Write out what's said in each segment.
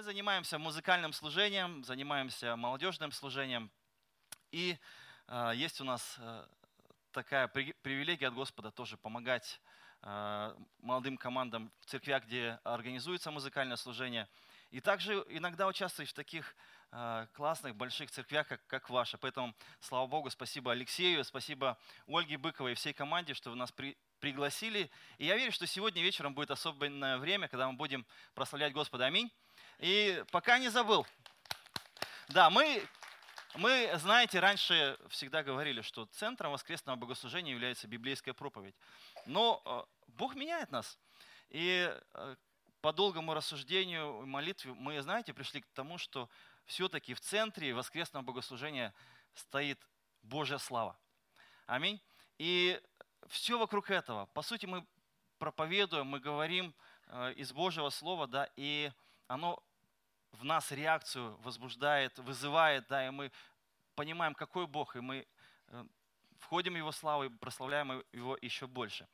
Мы занимаемся музыкальным служением, занимаемся молодежным служением. И э, есть у нас э, такая при, привилегия от Господа тоже помогать э, молодым командам в церквях, где организуется музыкальное служение. И также иногда участвовать в таких э, классных, больших церквях, как, как ваша. Поэтому, слава Богу, спасибо Алексею, спасибо Ольге Быковой и всей команде, что вы нас при, пригласили. И я верю, что сегодня вечером будет особенное время, когда мы будем прославлять Господа. Аминь. И пока не забыл. Да, мы, мы, знаете, раньше всегда говорили, что центром воскресного богослужения является библейская проповедь. Но э, Бог меняет нас. И э, по долгому рассуждению и молитве мы, знаете, пришли к тому, что все-таки в центре воскресного богослужения стоит Божья слава. Аминь. И все вокруг этого. По сути, мы проповедуем, мы говорим э, из Божьего Слова, да, и оно в нас реакцию возбуждает, вызывает, да, и мы понимаем, какой Бог, и мы э, входим в Его славу и прославляем Его еще больше.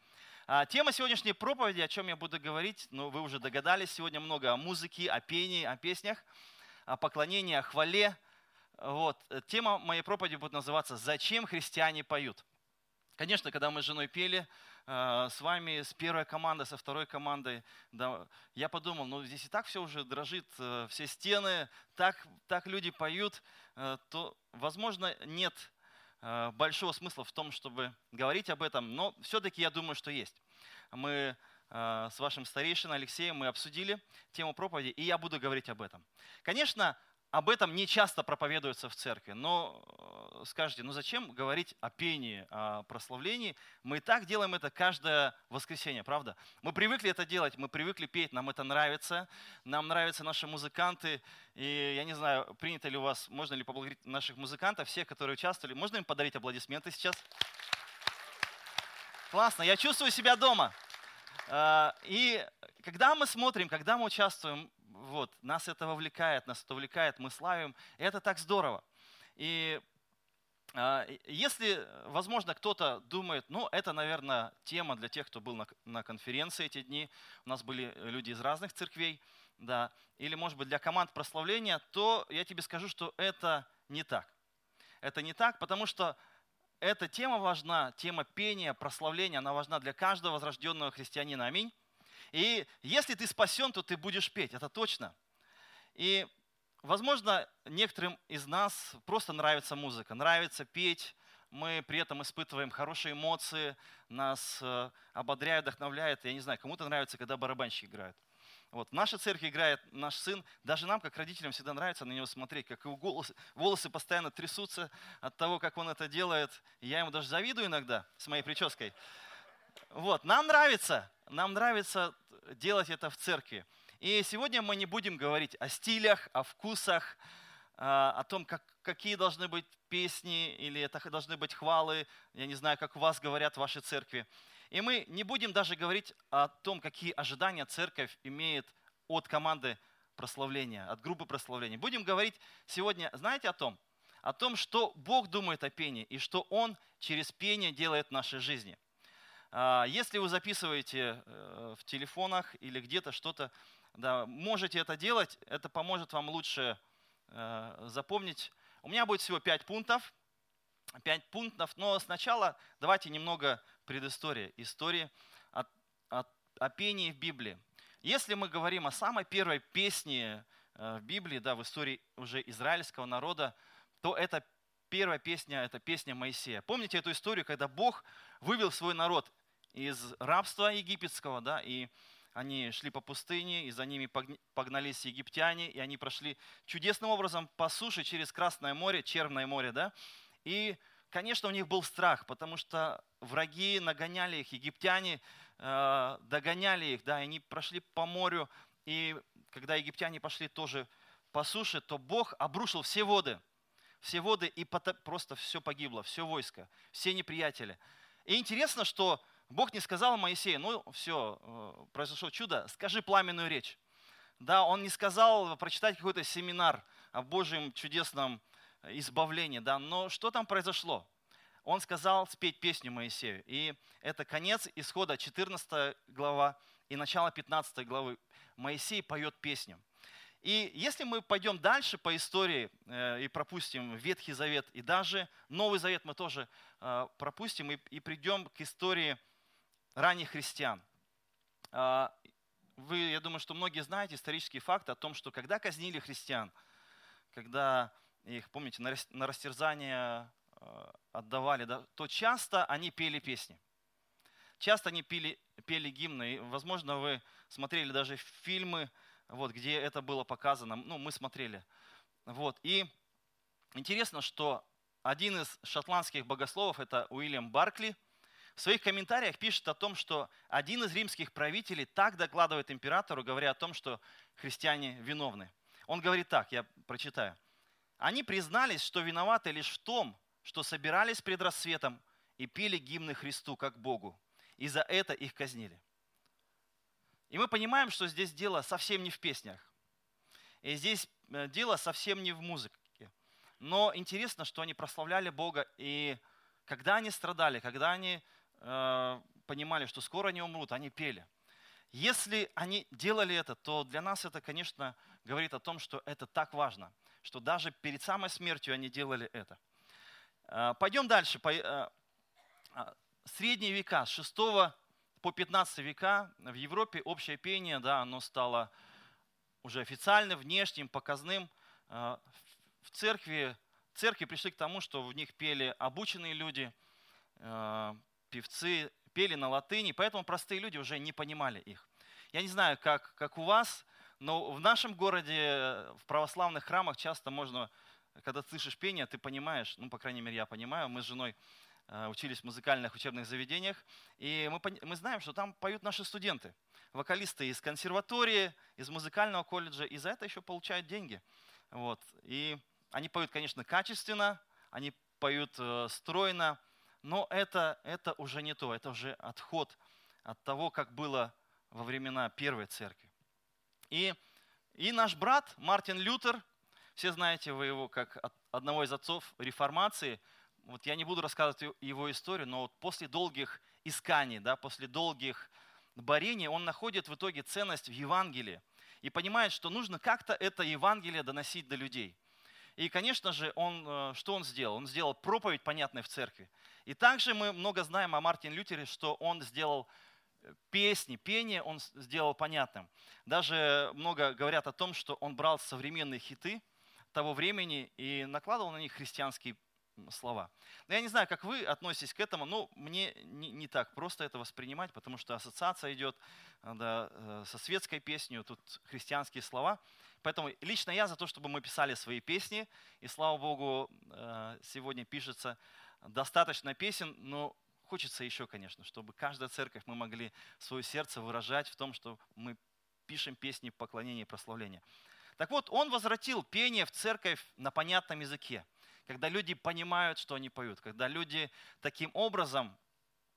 А, тема сегодняшней проповеди, о чем я буду говорить, ну, вы уже догадались, сегодня много о музыке, о пении, о песнях, о поклонении, о хвале. Вот. Тема моей проповеди будет называться «Зачем христиане поют?». Конечно, когда мы с женой пели, Э, с вами, с первой командой, со второй командой. Да, я подумал, ну здесь и так все уже дрожит, э, все стены, так, так люди поют, э, то, возможно, нет большого смысла в том, чтобы говорить об этом, но все-таки я думаю, что есть. Мы с вашим старейшиной Алексеем мы обсудили тему проповеди, и я буду говорить об этом. Конечно, об этом не часто проповедуется в церкви, но э, скажите, ну зачем говорить о пении, о прославлении? Мы и так делаем это каждое воскресенье, правда? Мы привыкли это делать, мы привыкли петь, нам это нравится, нам нравятся наши музыканты, и я не знаю, принято ли у вас, можно ли поблагодарить наших музыкантов, всех, которые участвовали, можно им подарить аплодисменты сейчас? Классно, я чувствую себя дома. Э, и когда мы смотрим, когда мы участвуем вот, нас это вовлекает, нас это увлекает, мы славим. И это так здорово. И а, если, возможно, кто-то думает, ну, это, наверное, тема для тех, кто был на конференции эти дни, у нас были люди из разных церквей, да, или, может быть, для команд прославления, то я тебе скажу, что это не так. Это не так, потому что эта тема важна, тема пения, прославления, она важна для каждого возрожденного христианина. Аминь. И если ты спасен, то ты будешь петь, это точно. И, возможно, некоторым из нас просто нравится музыка, нравится петь, мы при этом испытываем хорошие эмоции, нас э, ободряют, вдохновляют. Я не знаю, кому-то нравится, когда барабанщик играет. Вот. В нашей церкви играет наш сын. Даже нам, как родителям, всегда нравится на него смотреть, как его волосы, волосы постоянно трясутся от того, как он это делает. Я ему даже завидую иногда с моей прической. Вот. Нам нравится. Нам нравится делать это в церкви. И сегодня мы не будем говорить о стилях, о вкусах, а, о том, как, какие должны быть песни или это должны быть хвалы. Я не знаю, как у вас говорят в вашей церкви. И мы не будем даже говорить о том, какие ожидания церковь имеет от команды прославления, от группы прославления. Будем говорить сегодня, знаете о том? О том, что Бог думает о пении и что Он через пение делает в нашей жизни – а, если вы записываете э, в телефонах или где-то что-то, да, можете это делать, это поможет вам лучше э, запомнить. У меня будет всего 5 пунктов. 5 пунктов, но сначала давайте немного предыстории, истории о, о, о пении в Библии. Если мы говорим о самой первой песне э, в Библии, да, в истории уже израильского народа, то это первая песня, это песня Моисея. Помните эту историю, когда Бог вывел свой народ из рабства египетского, да, и они шли по пустыне, и за ними погнались египтяне, и они прошли чудесным образом по суше через Красное море, Черное море, да, и, конечно, у них был страх, потому что враги нагоняли их, египтяне э, догоняли их, да, и они прошли по морю, и когда египтяне пошли тоже по суше, то Бог обрушил все воды, все воды, и просто все погибло, все войско, все неприятели. И интересно, что Бог не сказал Моисею, ну все, э, произошло чудо, скажи пламенную речь. Да, он не сказал прочитать какой-то семинар о Божьем чудесном избавлении, да, но что там произошло? Он сказал спеть песню Моисею. И это конец исхода 14 глава и начало 15 главы. Моисей поет песню. И если мы пойдем дальше по истории э, и пропустим Ветхий Завет, и даже Новый Завет мы тоже э, пропустим, и, придем к истории ранних христиан. Э, вы, я думаю, что многие знаете исторический факт о том, что когда казнили христиан, когда их, помните, на растерзание э, отдавали, да, то часто они пели песни. Часто они пели, пели гимны. И, возможно, вы смотрели даже фильмы, вот, где это было показано. Ну, мы смотрели. Вот. И интересно, что один из шотландских богословов, это Уильям Баркли, в своих комментариях пишет о том, что один из римских правителей так докладывает императору, говоря о том, что христиане виновны. Он говорит так, я прочитаю. Они признались, что виноваты лишь в том, что собирались пред рассветом и пели гимны Христу как Богу. И за это их казнили. И мы понимаем, что здесь дело совсем не в песнях. И здесь э, дело совсем не в музыке. Но интересно, что они прославляли Бога. И когда они страдали, когда они э, понимали, что скоро они умрут, они пели. Если они делали это, то для нас это, конечно, говорит о том, что это так важно, что даже перед самой смертью они делали это. Э, пойдем дальше. Э, а, средние века, с 6 по 15 века в Европе общее пение, да, оно стало уже официальным, внешним, показным. В церкви, церкви пришли к тому, что в них пели обученные люди, певцы, пели на латыни, поэтому простые люди уже не понимали их. Я не знаю, как, как у вас, но в нашем городе, в православных храмах часто можно, когда слышишь пение, ты понимаешь, ну, по крайней мере, я понимаю, мы с женой э, учились в музыкальных учебных заведениях, и мы, мы знаем, что там поют наши студенты, вокалисты из консерватории, из музыкального колледжа, и за это еще получают деньги. Вот. И они поют, конечно, качественно, они поют э, стройно, но это, это уже не то, это уже отход от того, как было во времена Первой Церкви. И, и наш брат Мартин Лютер, все знаете вы его как одного из отцов реформации, вот я не буду рассказывать его историю, но вот после долгих исканий, да, после долгих борений, он находит в итоге ценность в Евангелии и понимает, что нужно как-то это Евангелие доносить до людей. И, конечно же, он, э, что он сделал? Он сделал проповедь, понятной в церкви. И также мы много знаем о Мартине Лютере, что он сделал песни, пение он сделал понятным. Даже много говорят о том, что он брал современные хиты того времени и накладывал на них христианские слова. Но я не знаю, как вы относитесь к этому, но мне не, не так просто это воспринимать, потому что ассоциация идет да, э, со светской песней, тут христианские слова. Поэтому лично я за то, чтобы мы писали свои песни, и слава Богу, э, сегодня пишется достаточно песен, но Хочется еще, конечно, чтобы каждая церковь мы могли свое сердце выражать в том, что мы пишем песни поклонения и прославления. Так вот, он возвратил пение в церковь на понятном языке, когда люди понимают, что они поют, когда люди таким образом,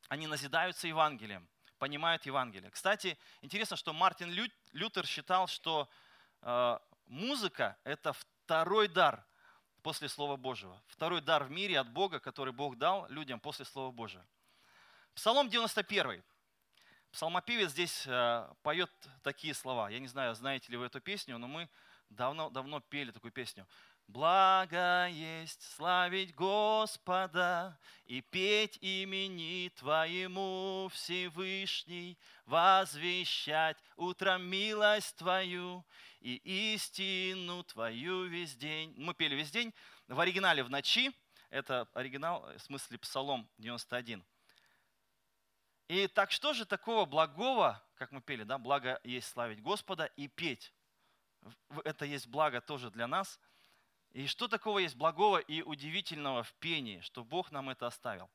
они назидаются Евангелием, понимают Евангелие. Кстати, интересно, что Мартин Лютер считал, что э, музыка – это второй дар после Слова Божьего, второй дар в мире от Бога, который Бог дал людям после Слова Божьего. Псалом 91. Псалмопевец здесь э, поет такие слова. Я не знаю, знаете ли вы эту песню, но мы давно-давно пели такую песню. Благо есть славить Господа и петь имени Твоему Всевышний, возвещать утром милость Твою и истину Твою весь день. Мы пели весь день. В оригинале в ночи. Это оригинал, в смысле Псалом 91. И так что же такого благого, как мы пели, да, благо есть славить Господа и петь. Это есть благо тоже для нас. И что такого есть благого и удивительного в пении, что Бог нам это оставил.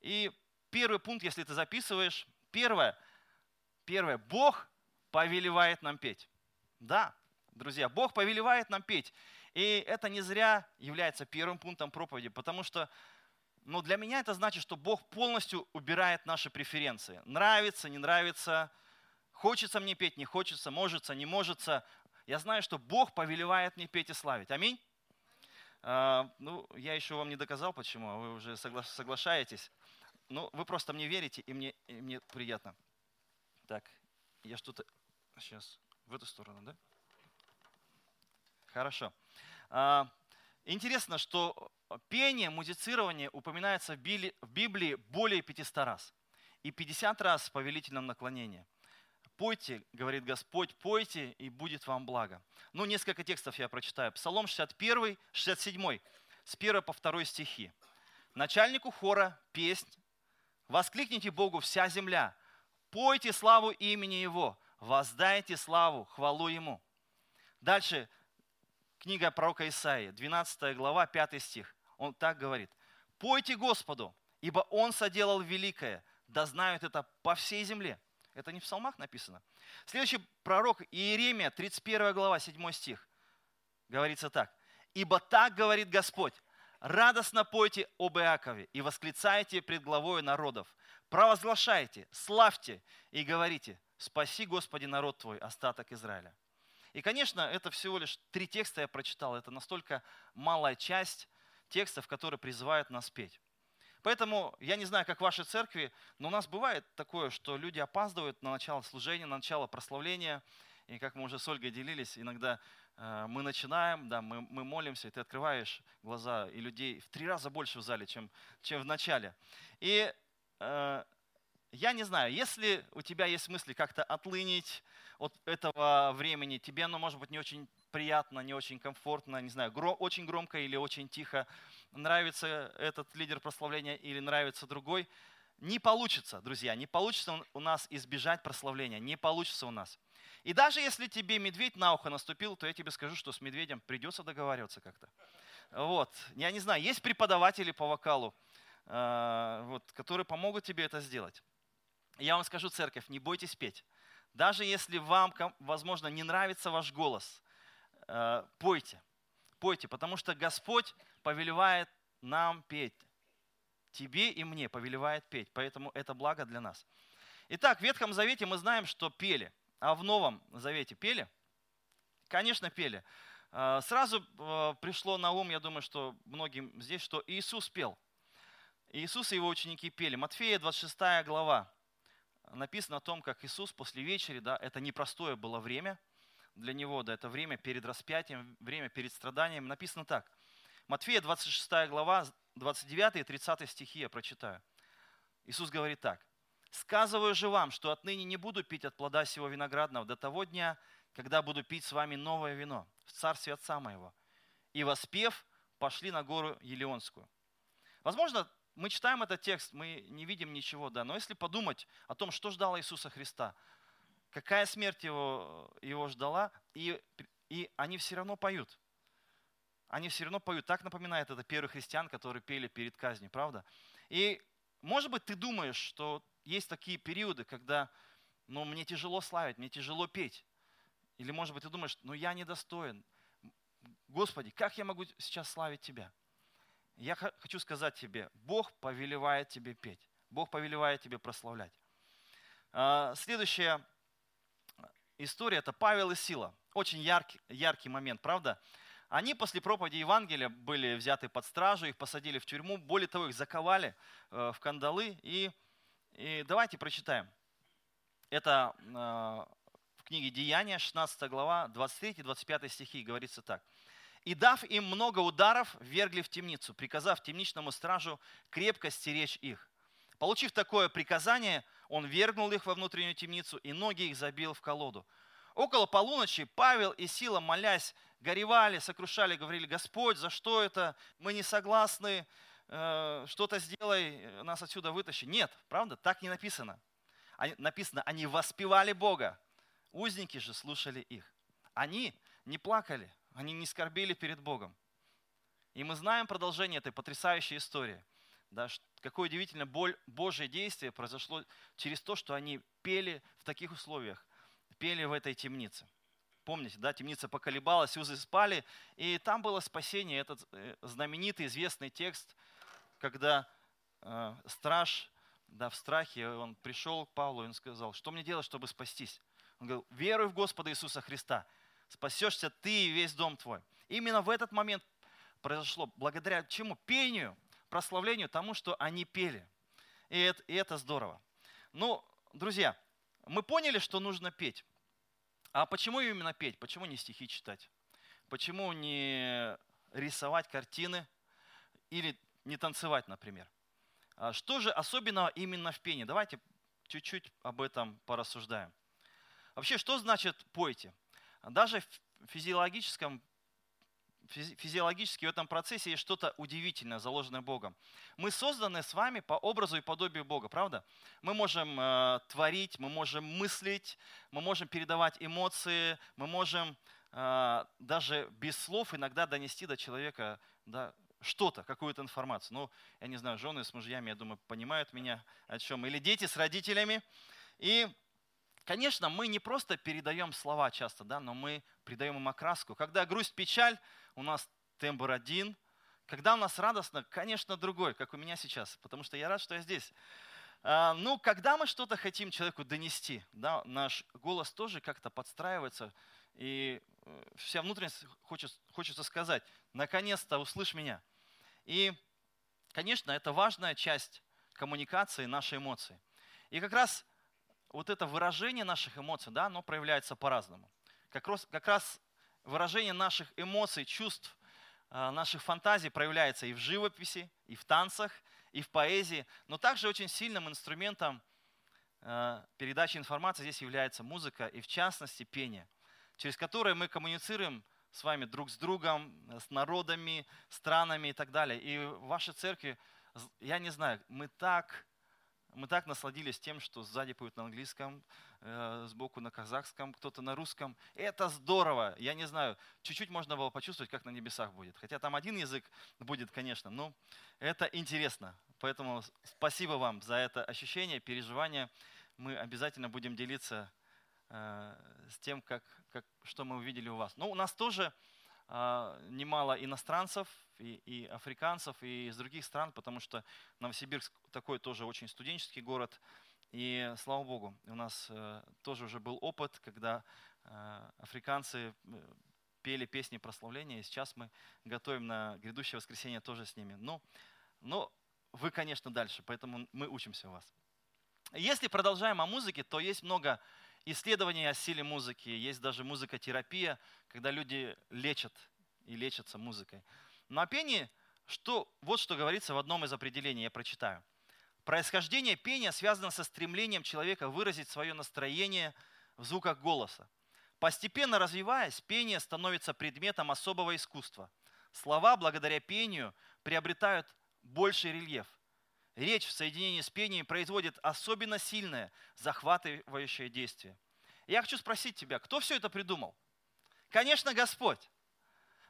И первый пункт, если ты записываешь, первое, первое, Бог повелевает нам петь. Да, друзья, Бог повелевает нам петь. И это не зря является первым пунктом проповеди, потому что но для меня это значит, что Бог полностью убирает наши преференции. Нравится, не нравится, хочется мне петь, не хочется, можется, не можется. Я знаю, что Бог повелевает мне петь и славить. Аминь. А, ну, я еще вам не доказал, почему, а вы уже согла- соглашаетесь. Ну, вы просто мне верите, и мне, и мне приятно. Так, я что-то сейчас в эту сторону, да? Хорошо. А, интересно, что пение, музицирование упоминается в Библии более 500 раз. И 50 раз в повелительном наклонении. Пойте, говорит Господь, пойте, и будет вам благо. Ну, несколько текстов я прочитаю. Псалом 61, 67, с 1 по 2 стихи. Начальнику хора песнь. Воскликните Богу вся земля. Пойте славу имени Его. Воздайте славу, хвалу Ему. Дальше книга пророка Исаии, 12 глава, 5 стих. Он так говорит. «Пойте Господу, ибо Он соделал великое, да знают это по всей земле». Это не в псалмах написано. Следующий пророк Иеремия, 31 глава, 7 стих. Говорится так. «Ибо так говорит Господь, радостно пойте об Иакове и восклицайте пред главой народов, провозглашайте, славьте и говорите, спаси, Господи, народ Твой, остаток Израиля». И, конечно, это всего лишь три текста я прочитал. Это настолько малая часть текстов, которые призывают нас петь. Поэтому я не знаю, как в вашей церкви, но у нас бывает такое, что люди опаздывают на начало служения, на начало прославления. И как мы уже с Ольгой делились, иногда э, мы начинаем, да, мы, мы молимся, и ты открываешь глаза, и людей в три раза больше в зале, чем, чем в начале. И э, я не знаю, если у тебя есть мысли как-то отлынить от этого времени, тебе оно может быть не очень приятно, не очень комфортно, не знаю, гро, очень громко или очень тихо, нравится этот лидер прославления или нравится другой, не получится, друзья, не получится у нас избежать прославления, не получится у нас. И даже если тебе медведь на ухо наступил, то я тебе скажу, что с медведем придется договариваться как-то. Вот, я не знаю, есть преподаватели по вокалу, э, вот, которые помогут тебе это сделать. Я вам скажу, церковь, не бойтесь петь. Даже если вам, возможно, не нравится ваш голос, э, пойте. Пойте, потому что Господь повелевает нам петь. Тебе и мне повелевает петь, поэтому это благо для нас. Итак, в Ветхом Завете мы знаем, что пели. А в Новом Завете пели? Конечно, пели. Э, сразу э, пришло на ум, я думаю, что многим здесь, что Иисус пел. Иисус и его ученики пели. Матфея 26 глава написано о том, как Иисус после вечери, да, это непростое было время для него, да, это время перед распятием, время перед страданием. Написано так. Матфея 26 глава, 29 и 30 стихи я прочитаю. Иисус говорит так. «Сказываю же вам, что отныне не буду пить от плода сего виноградного до того дня, когда буду пить с вами новое вино в царстве Отца моего». И воспев, пошли на гору Елеонскую. Возможно, мы читаем этот текст, мы не видим ничего, да, но если подумать о том, что ждало Иисуса Христа, какая смерть его, его ждала, и, и они все равно поют. Они все равно поют. Так напоминает это первых христиан, которые пели перед казнью, правда? И, может быть, ты думаешь, что есть такие периоды, когда ну, мне тяжело славить, мне тяжело петь. Или, может быть, ты думаешь, ну я недостоин. Господи, как я могу сейчас славить Тебя? Я хочу сказать тебе, Бог повелевает тебе петь. Бог повелевает тебе прославлять. А, следующая история – это Павел и Сила. Очень яркий, яркий момент, правда? Они после проповеди Евангелия были взяты под стражу, их посадили в тюрьму. Более того, их заковали э, в кандалы. И, и давайте прочитаем. Это э, в книге Деяния, 16 глава, 23-25 стихи, говорится так. И дав им много ударов, вергли в темницу, приказав темничному стражу крепко стеречь их. Получив такое приказание, он вергнул их во внутреннюю темницу и ноги их забил в колоду. Около полуночи Павел и Сила, молясь, горевали, сокрушали, говорили, Господь, за что это? Мы не согласны, э, что-то сделай, нас отсюда вытащи. Нет, правда, так не написано. Написано, они воспевали Бога. Узники же слушали их. Они не плакали, они не скорбели перед Богом. И мы знаем продолжение этой потрясающей истории. Да, какое удивительно боль, Божье действие произошло через то, что они пели в таких условиях, пели в этой темнице. Помните, да, темница поколебалась, узы спали, и там было спасение, этот э, знаменитый, известный текст, когда э, страж да, в страхе, он пришел к Павлу и он сказал, что мне делать, чтобы спастись? Он говорил, веруй в Господа Иисуса Христа, спасешься ты и весь дом твой. Именно в этот момент произошло, благодаря чему? Пению, прославлению тому, что они пели. И это, и это здорово. Ну, друзья, мы поняли, что нужно петь. А почему именно петь? Почему не стихи читать? Почему не рисовать картины или не танцевать, например? А что же особенного именно в пении? Давайте чуть-чуть об этом порассуждаем. Вообще, что значит пойте? Даже в физиологическом физиологически в этом процессе есть что-то удивительное, заложенное Богом. Мы созданы с вами по образу и подобию Бога, правда? Мы можем э, творить, мы можем мыслить, мы можем передавать эмоции, мы можем э, даже без слов иногда донести до человека да, что-то, какую-то информацию. Ну, я не знаю, жены с мужьями, я думаю, понимают меня о чем. Или дети с родителями. И Конечно, мы не просто передаем слова часто, да, но мы придаем им окраску. Когда грусть, печаль, у нас тембр один. Когда у нас радостно, конечно, другой, как у меня сейчас, потому что я рад, что я здесь. А, ну, когда мы что-то хотим человеку донести, да, наш голос тоже как-то подстраивается, и э, вся внутренность хочет, хочется сказать, наконец-то услышь меня. И, конечно, это важная часть коммуникации нашей эмоции. И как раз вот это выражение наших эмоций, да, оно проявляется по-разному. Как раз, как раз выражение наших эмоций, чувств, а, наших фантазий проявляется и в живописи, и в танцах, и в поэзии, но также очень сильным инструментом а, передачи информации здесь является музыка и в частности пение, через которое мы коммуницируем с вами друг с другом, с народами, странами и так далее. И в вашей церкви, я не знаю, мы так мы так насладились тем, что сзади поют на английском, э, сбоку на казахском, кто-то на русском. Это здорово. Я не знаю, чуть-чуть можно было почувствовать, как на небесах будет. Хотя там один язык будет, конечно, но это интересно. Поэтому спасибо вам за это ощущение, переживание. Мы обязательно будем делиться э, с тем, как, как, что мы увидели у вас. Но у нас тоже немало иностранцев, и, и африканцев, и из других стран, потому что Новосибирск такой тоже очень студенческий город. И слава Богу, у нас э, тоже уже был опыт, когда э, африканцы э, пели песни прославления, и сейчас мы готовим на грядущее воскресенье тоже с ними. Но, но вы, конечно, дальше, поэтому мы учимся у вас. Если продолжаем о музыке, то есть много исследований о силе музыки, есть даже музыкотерапия, когда люди лечат и лечатся музыкой. Но о пении, что, вот что говорится в одном из определений, я прочитаю. Происхождение пения связано со стремлением человека выразить свое настроение в звуках голоса. Постепенно развиваясь, пение становится предметом особого искусства. Слова, благодаря пению, приобретают больший рельеф. Речь в соединении с пением производит особенно сильное, захватывающее действие. Я хочу спросить тебя, кто все это придумал? Конечно, Господь.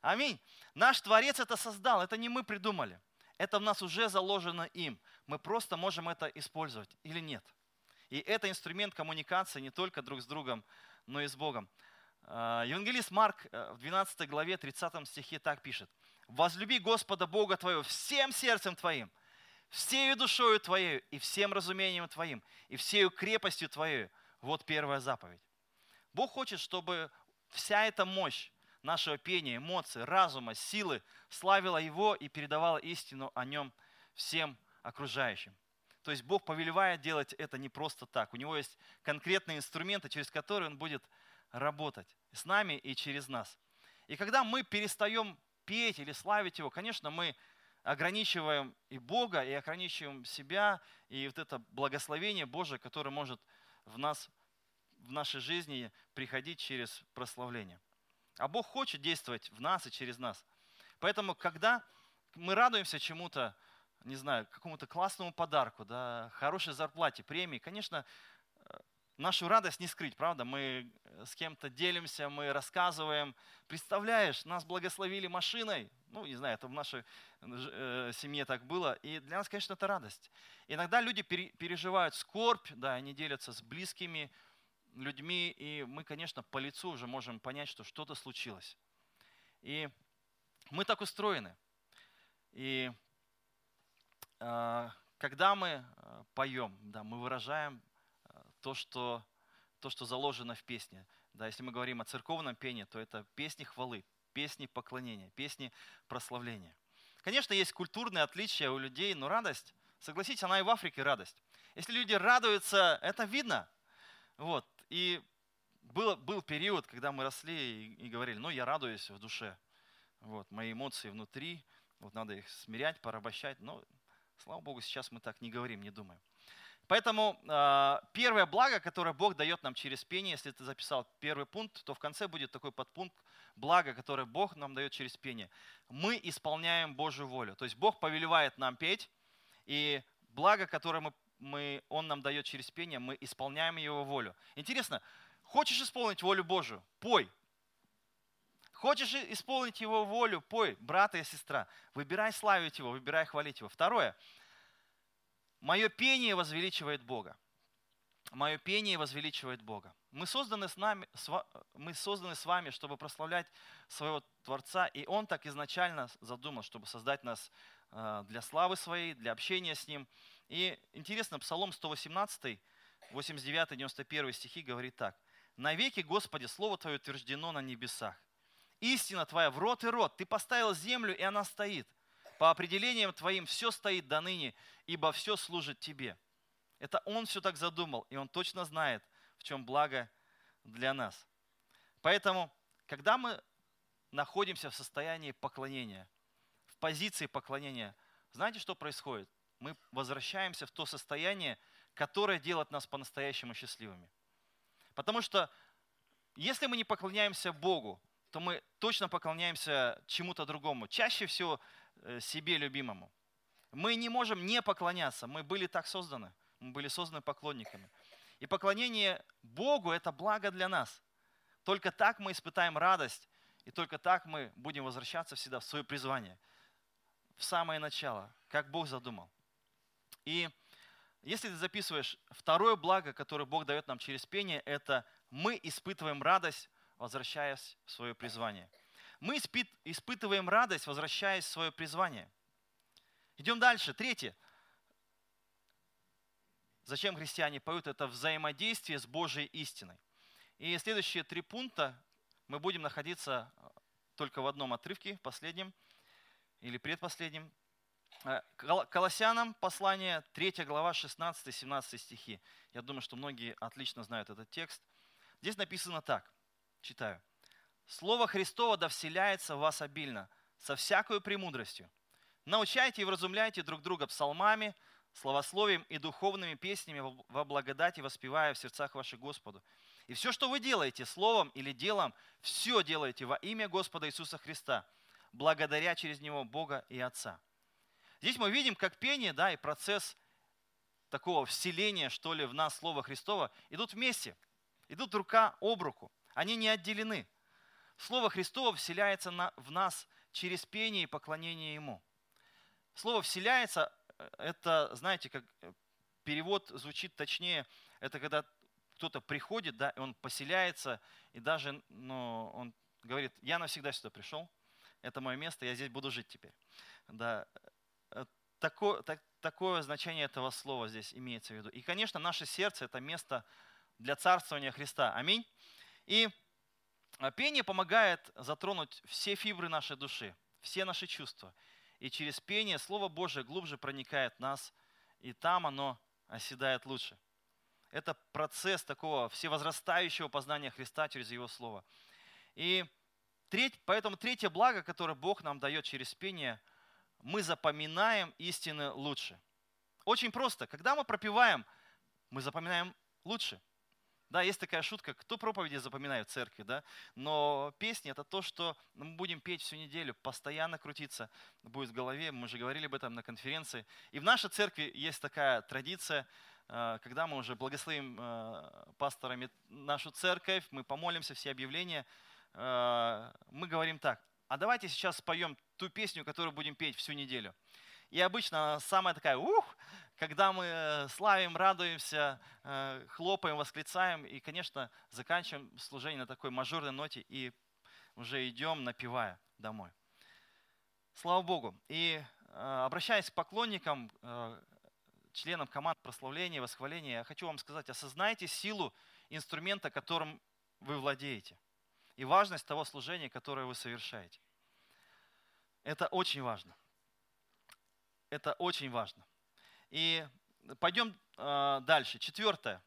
Аминь. Наш Творец это создал, это не мы придумали. Это в нас уже заложено им. Мы просто можем это использовать или нет. И это инструмент коммуникации не только друг с другом, но и с Богом. А, евангелист Марк э, в 12 главе 30 стихе так пишет. «Возлюби Господа Бога твоего всем сердцем твоим, всею душою твоей и всем разумением твоим, и всею крепостью твоей». Вот первая заповедь. Бог хочет, чтобы вся эта мощь, нашего пения, эмоций, разума, силы, славила Его и передавала истину о Нем всем окружающим. То есть Бог повелевает делать это не просто так. У Него есть конкретные инструменты, через которые Он будет работать с нами и через нас. И когда мы перестаем петь или славить Его, конечно, мы ограничиваем и Бога, и ограничиваем себя, и вот это благословение Божие, которое может в нас, в нашей жизни приходить через прославление. А Бог хочет действовать в нас и через нас. Поэтому, когда мы радуемся чему-то, не знаю, какому-то классному подарку, да, хорошей зарплате, премии, конечно, э, нашу радость не скрыть, правда? Мы э, с кем-то делимся, мы рассказываем. Представляешь, нас благословили машиной. Ну, не знаю, это в нашей э, семье так было. И для нас, конечно, это радость. Иногда люди переживают скорбь, да, они делятся с близкими, людьми, и мы, конечно, по лицу уже можем понять, что что-то случилось. И мы так устроены. И э, когда мы а, поем, да, мы выражаем а, то, что, то, что заложено в песне. Да, если мы говорим о церковном пении, то это песни хвалы, песни поклонения, песни прославления. Конечно, есть культурные отличия у людей, но радость, согласитесь, она и в Африке радость. Если люди радуются, это видно. Вот. И был, был период, когда мы росли и, и говорили, ну, я радуюсь в душе. Вот, мои эмоции внутри, вот надо их смирять, порабощать. Но, слава Богу, сейчас мы так не говорим, не думаем. Поэтому э, первое благо, которое Бог дает нам через пение, если ты записал первый пункт, то в конце будет такой подпункт благо, которое Бог нам дает через пение. Мы исполняем Божью волю. То есть Бог повелевает нам петь, и благо, которое мы, мы, Он нам дает через пение, мы исполняем Его волю. Интересно, хочешь исполнить волю Божию? Пой. Хочешь исполнить Его волю? Пой, брат и сестра. Выбирай славить Его, выбирай хвалить Его. Второе – Мое пение возвеличивает Бога. Мое пение возвеличивает Бога. Мы созданы, с нами, мы созданы с вами, чтобы прославлять своего Творца, и Он так изначально задумал, чтобы создать нас э, для славы своей, для общения с Ним. И интересно, Псалом 118, 89, 91 стихи говорит так. «Навеки, Господи, Слово Твое утверждено на небесах. Истина Твоя в рот и рот. Ты поставил землю, и она стоит. По определениям Твоим все стоит до ныне, ибо все служит Тебе. Это Он все так задумал, и Он точно знает, в чем благо для нас. Поэтому, когда мы находимся в состоянии поклонения, в позиции поклонения, знаете, что происходит? Мы возвращаемся в то состояние, которое делает нас по-настоящему счастливыми. Потому что если мы не поклоняемся Богу, то мы точно поклоняемся чему-то другому. Чаще всего Э, себе любимому. Мы не можем не поклоняться, мы были так созданы, мы были созданы поклонниками. И поклонение Богу – это благо для нас. Только так мы испытаем радость, и только так мы будем возвращаться всегда в свое призвание, в самое начало, как Бог задумал. И если ты записываешь второе благо, которое Бог дает нам через пение, это мы испытываем радость, возвращаясь в свое призвание – мы испытываем радость, возвращаясь в свое призвание. Идем дальше. Третье. Зачем христиане поют? Это взаимодействие с Божьей истиной. И следующие три пункта мы будем находиться только в одном отрывке, последнем или предпоследнем. Э, Колоссянам послание, 3 глава, 16-17 стихи. Я думаю, что многие отлично знают этот текст. Здесь написано так, читаю. Слово Христово да вселяется в вас обильно, со всякой премудростью. Научайте и вразумляйте друг друга псалмами, словословием и духовными песнями во благодати, воспевая в сердцах ваших Господу. И все, что вы делаете, словом или делом, все делаете во имя Господа Иисуса Христа, благодаря через Него Бога и Отца. Здесь мы видим, как пение да, и процесс такого вселения, что ли, в нас Слова Христова идут вместе, идут рука об руку. Они не отделены. Слово Христово вселяется в нас через пение и поклонение Ему. Слово «вселяется» это, знаете, как э, перевод звучит точнее, это когда кто-то приходит, да, и он поселяется, и даже ну, он говорит, я навсегда сюда пришел, это мое место, я здесь буду жить теперь. Да. Такое, так, такое значение этого слова здесь имеется в виду. И, конечно, наше сердце – это место для царствования Христа. Аминь. И а пение помогает затронуть все фибры нашей души, все наши чувства. И через пение Слово Божие глубже проникает в нас, и там оно оседает лучше. Это процесс такого всевозрастающего познания Христа через Его Слово. И треть, поэтому третье благо, которое Бог нам дает через пение, мы запоминаем истины лучше. Очень просто. Когда мы пропиваем, мы запоминаем лучше – да, есть такая шутка, кто проповеди запоминает в церкви, да? Но песни это то, что мы будем петь всю неделю, постоянно крутиться будет в голове. Мы уже говорили об этом на конференции. И в нашей церкви есть такая традиция, э, когда мы уже благословим э, пасторами нашу церковь, мы помолимся, все объявления, э, мы говорим так, а давайте сейчас споем ту песню, которую будем петь всю неделю. И обычно самая такая, ух, когда мы э, славим, радуемся, э, хлопаем, восклицаем и, конечно, заканчиваем служение на такой мажорной ноте и уже идем, напивая домой. Слава Богу. И э, обращаясь к поклонникам, членам команд прославления, восхваления, я хочу вам сказать, осознайте силу инструмента, которым вы владеете, и важность того служения, которое вы совершаете. Это очень важно. Это очень важно. И пойдем э, дальше. Четвертое.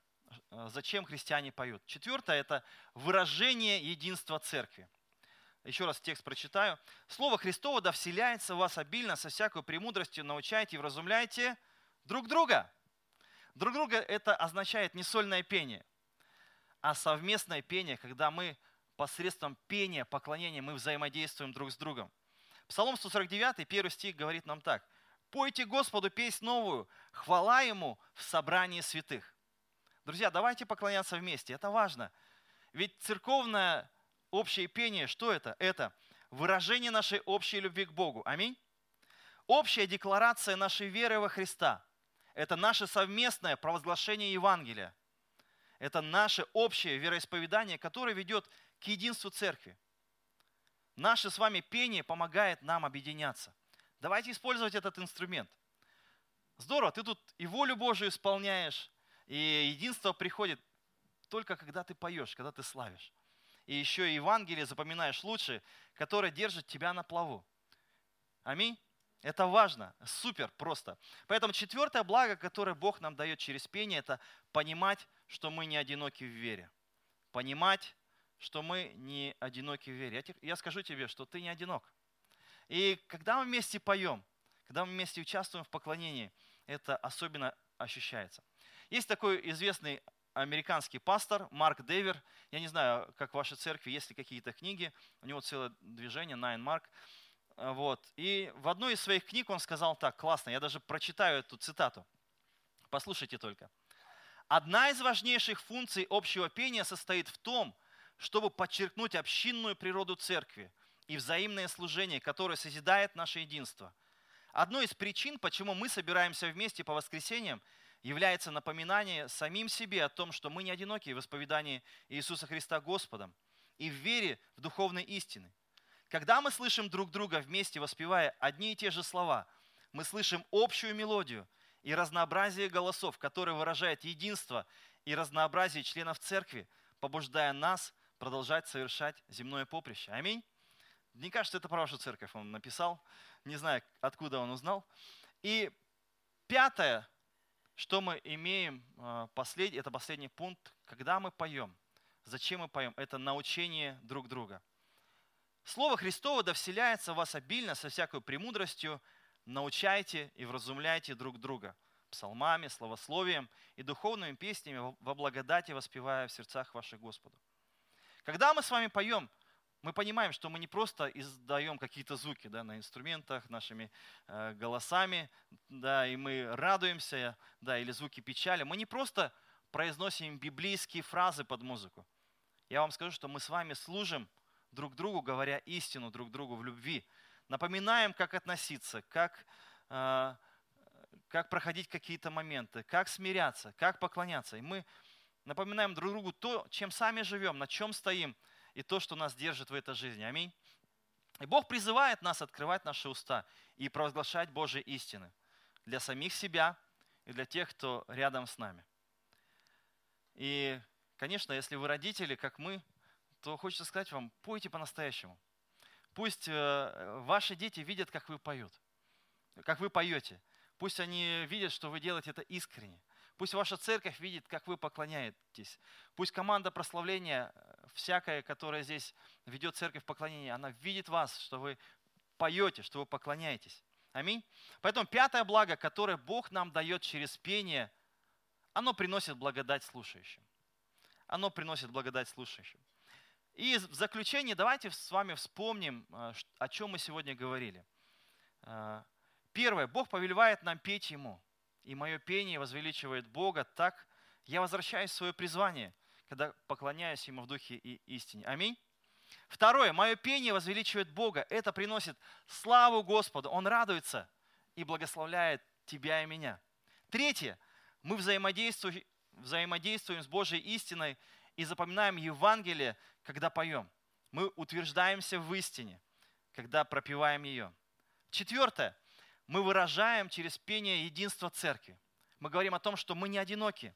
э, зачем христиане поют. Четвертое – это выражение единства церкви. Еще раз текст прочитаю. «Слово Христово да вселяется в вас обильно, со всякой премудростью научайте и вразумляйте друг друга». Друг друга это означает не сольное пение, а совместное пение, когда мы посредством пения, поклонения, мы взаимодействуем друг с другом. Псалом 149, первый стих говорит нам так. «Пойте Господу песнь новую, хвала Ему в собрании святых». Друзья, давайте поклоняться вместе, это важно. Ведь церковное общее пение, что это? Это выражение нашей общей любви к Богу. Аминь. Общая декларация нашей веры во Христа. Это наше совместное провозглашение Евангелия. Это наше общее вероисповедание, которое ведет к единству церкви. Наше с вами пение помогает нам объединяться. Давайте использовать этот инструмент. Здорово, ты тут и волю Божию исполняешь, и единство приходит только когда ты поешь, когда ты славишь. И еще и Евангелие запоминаешь лучше, которое держит тебя на плаву. Аминь. Это важно, супер просто. Поэтому четвертое благо, которое Бог нам дает через пение, это понимать, что мы не одиноки в вере. Понимать, что мы не одиноки в вере. Я скажу тебе, что ты не одинок. И когда мы вместе поем, когда мы вместе участвуем в поклонении, это особенно ощущается. Есть такой известный американский пастор Марк Девер. Я не знаю, как в вашей церкви, есть ли какие-то книги. У него целое движение, Nine Mark. Вот. И в одной из своих книг он сказал так, классно, я даже прочитаю эту цитату. Послушайте только. Одна из важнейших функций общего пения состоит в том, чтобы подчеркнуть общинную природу церкви и взаимное служение, которое созидает наше единство. Одной из причин, почему мы собираемся вместе по воскресеньям, является напоминание самим себе о том, что мы не одиноки в исповедании Иисуса Христа Господом и в вере в духовной истины. Когда мы слышим друг друга вместе, воспевая одни и те же слова, мы слышим общую мелодию и разнообразие голосов, которые выражают единство и разнообразие членов церкви, побуждая нас продолжать совершать земное поприще. Аминь. Мне кажется, это про вашу церковь он написал. Не знаю, откуда он узнал. И пятое, что мы имеем, а, послед... это последний пункт, когда мы поем. Зачем мы поем? Это научение друг друга. Слово Христово да вселяется в вас обильно со всякой премудростью, научайте и вразумляйте друг друга псалмами, словословием и духовными песнями во благодати воспевая в сердцах ваших Господу. Когда мы с вами поем, мы понимаем, что мы не просто издаем какие-то звуки да, на инструментах, нашими э, голосами, да, и мы радуемся, да, или звуки печали. Мы не просто произносим библейские фразы под музыку. Я вам скажу, что мы с вами служим друг другу, говоря истину друг другу в любви. Напоминаем, как относиться, как, э, как проходить какие-то моменты, как смиряться, как поклоняться. И мы напоминаем друг другу то, чем сами живем, на чем стоим, и то, что нас держит в этой жизни. Аминь. И Бог призывает нас открывать наши уста и провозглашать Божьи истины для самих себя и для тех, кто рядом с нами. И, конечно, если вы родители, как мы, то хочется сказать вам, пойте по-настоящему. Пусть э, ваши дети видят, как вы поют, как вы поете. Пусть они видят, что вы делаете это искренне. Пусть ваша церковь видит, как вы поклоняетесь. Пусть команда прославления, э, всякая, которая здесь ведет церковь поклонения, она видит вас, что вы поете, что вы поклоняетесь. Аминь. Поэтому пятое благо, которое Бог нам дает через пение, оно приносит благодать слушающим. Оно приносит благодать слушающим. И в заключение давайте с вами вспомним, э, о чем мы сегодня говорили. Э, первое. Бог повелевает нам петь Ему и мое пение возвеличивает Бога, так я возвращаюсь в свое призвание, когда поклоняюсь Ему в духе и истине. Аминь. Второе, мое пение возвеличивает Бога. Это приносит славу Господу. Он радуется и благословляет тебя и меня. Третье, мы взаимодействуем, взаимодействуем с Божьей истиной и запоминаем Евангелие, когда поем. Мы утверждаемся в истине, когда пропиваем ее. Четвертое, мы выражаем через пение единство церкви. Мы говорим о том, что мы не одиноки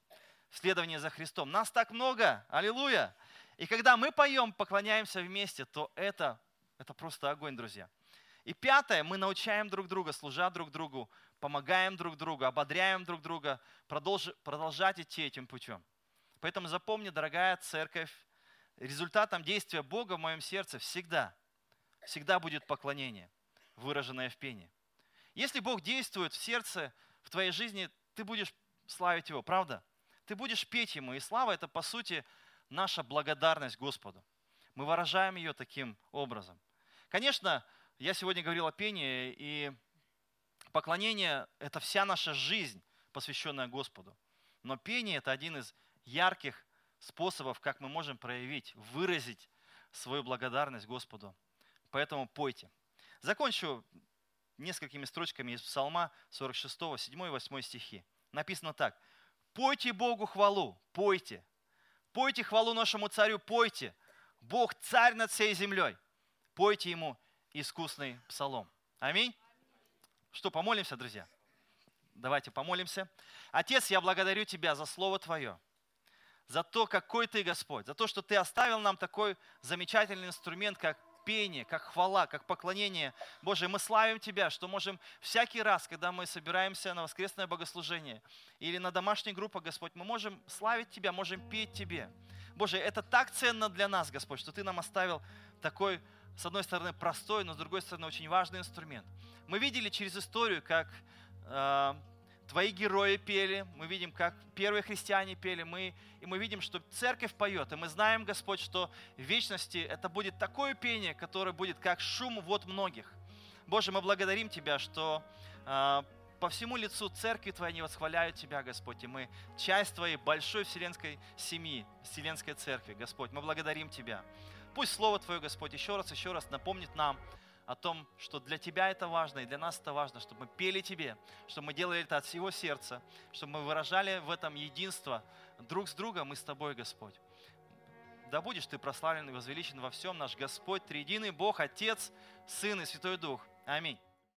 в следовании за Христом. Нас так много, аллилуйя. И когда мы поем, поклоняемся вместе, то это, это просто огонь, друзья. И пятое, мы научаем друг друга, служа друг другу, помогаем друг другу, ободряем друг друга, продолж, продолжать идти этим путем. Поэтому запомни, дорогая церковь, результатом действия Бога в моем сердце всегда, всегда будет поклонение, выраженное в пении. Если Бог действует в сердце, в твоей жизни, ты будешь славить Его, правда? Ты будешь петь Ему, и слава – это, по сути, наша благодарность Господу. Мы выражаем ее таким образом. Конечно, я сегодня говорил о пении, и поклонение – это вся наша жизнь, посвященная Господу. Но пение – это один из ярких способов, как мы можем проявить, выразить свою благодарность Господу. Поэтому пойте. Закончу несколькими строчками из Псалма 46, 7 и 8 стихи. Написано так. «Пойте Богу хвалу, пойте. Пойте хвалу нашему царю, пойте. Бог царь над всей землей. Пойте ему искусный псалом». Аминь. Что, помолимся, друзья? Давайте помолимся. Отец, я благодарю Тебя за Слово Твое за то, какой Ты Господь, за то, что Ты оставил нам такой замечательный инструмент, как пение, как хвала, как поклонение. Боже, мы славим Тебя, что можем всякий раз, когда мы собираемся на воскресное богослужение или на домашней группе, Господь, мы можем славить Тебя, можем петь Тебе. Боже, это так ценно для нас, Господь, что Ты нам оставил такой, с одной стороны, простой, но с другой стороны, очень важный инструмент. Мы видели через историю, как э, твои герои пели, мы видим, как первые христиане пели, мы, и мы видим, что церковь поет, и мы знаем, Господь, что в вечности это будет такое пение, которое будет как шум вот многих. Боже, мы благодарим Тебя, что э, по всему лицу церкви Твоей не восхваляют Тебя, Господь, и мы часть Твоей большой вселенской семьи, вселенской церкви, Господь, мы благодарим Тебя. Пусть Слово Твое, Господь, еще раз, еще раз напомнит нам, о том, что для Тебя это важно и для нас это важно, чтобы мы пели Тебе, чтобы мы делали это от всего сердца, чтобы мы выражали в этом единство друг с другом и с Тобой, Господь. Да будешь Ты прославлен и возвеличен во всем наш Господь, Триединый Бог, Отец, Сын и Святой Дух. Аминь.